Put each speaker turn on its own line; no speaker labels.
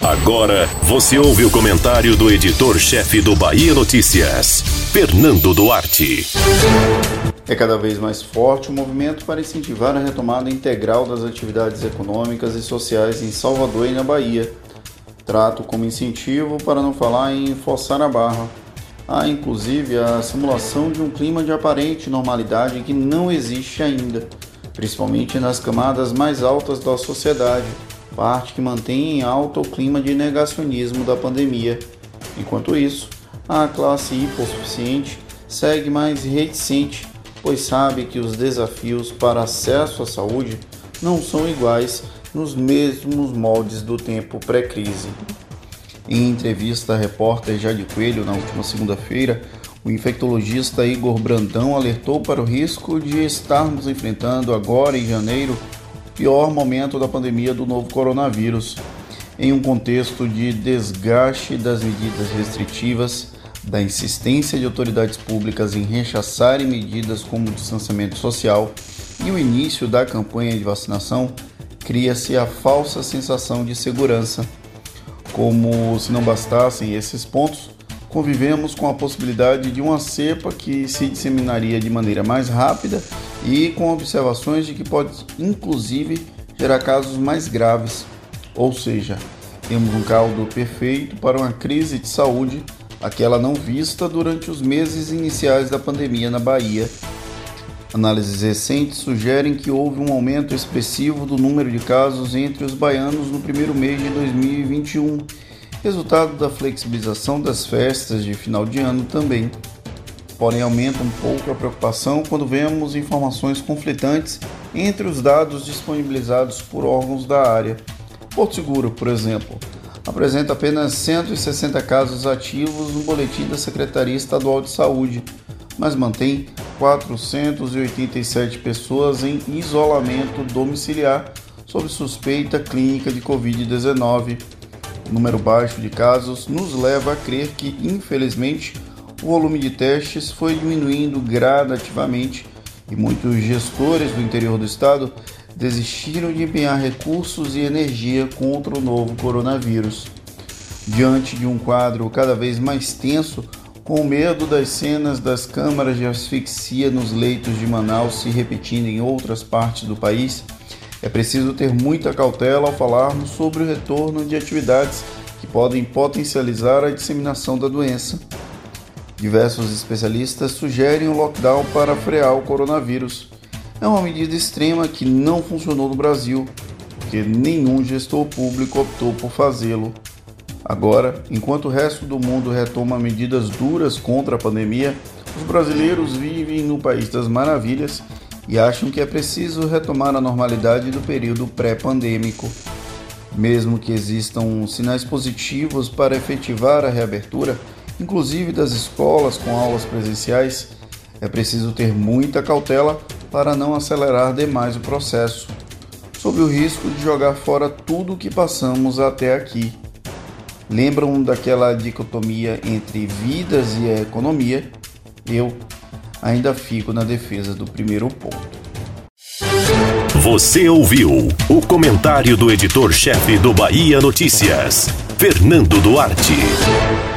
Agora você ouve o comentário do editor-chefe do Bahia Notícias, Fernando Duarte.
É cada vez mais forte o movimento para incentivar a retomada integral das atividades econômicas e sociais em Salvador e na Bahia. Trato como incentivo para não falar em forçar a barra. Há inclusive a simulação de um clima de aparente normalidade que não existe ainda, principalmente nas camadas mais altas da sociedade, parte que mantém em alta o clima de negacionismo da pandemia. Enquanto isso, a classe hipossuficiente segue mais reticente, pois sabe que os desafios para acesso à saúde não são iguais nos mesmos moldes do tempo pré-crise. Em entrevista à repórter Jade Coelho na última segunda-feira, o infectologista Igor Brandão alertou para o risco de estarmos enfrentando agora em janeiro pior momento da pandemia do novo coronavírus, em um contexto de desgaste das medidas restritivas, da insistência de autoridades públicas em rechaçarem medidas como o distanciamento social e o início da campanha de vacinação, cria-se a falsa sensação de segurança. Como se não bastassem esses pontos, convivemos com a possibilidade de uma cepa que se disseminaria de maneira mais rápida e com observações de que pode inclusive gerar casos mais graves. Ou seja, temos um caldo perfeito para uma crise de saúde, aquela não vista durante os meses iniciais da pandemia na Bahia Análises recentes sugerem que houve um aumento expressivo do número de casos entre os baianos no primeiro mês de 2021, resultado da flexibilização das festas de final de ano também. Porém, aumenta um pouco a preocupação quando vemos informações conflitantes entre os dados disponibilizados por órgãos da área. Porto Seguro, por exemplo, apresenta apenas 160 casos ativos no boletim da Secretaria Estadual de Saúde, mas mantém 487 pessoas em isolamento domiciliar sob suspeita clínica de Covid-19. O número baixo de casos nos leva a crer que, infelizmente, o volume de testes foi diminuindo gradativamente e muitos gestores do interior do estado desistiram de empenhar recursos e energia contra o novo coronavírus. Diante de um quadro cada vez mais tenso, com medo das cenas das câmaras de asfixia nos leitos de Manaus se repetindo em outras partes do país, é preciso ter muita cautela ao falarmos sobre o retorno de atividades que podem potencializar a disseminação da doença. Diversos especialistas sugerem o lockdown para frear o coronavírus. É uma medida extrema que não funcionou no Brasil, porque nenhum gestor público optou por fazê-lo. Agora, enquanto o resto do mundo retoma medidas duras contra a pandemia, os brasileiros vivem no país das maravilhas e acham que é preciso retomar a normalidade do período pré-pandêmico. Mesmo que existam sinais positivos para efetivar a reabertura, inclusive das escolas com aulas presenciais, é preciso ter muita cautela para não acelerar demais o processo, sob o risco de jogar fora tudo o que passamos até aqui lembram daquela dicotomia entre vidas e economia, eu ainda fico na defesa do primeiro ponto.
Você ouviu o comentário do editor-chefe do Bahia Notícias, Fernando Duarte.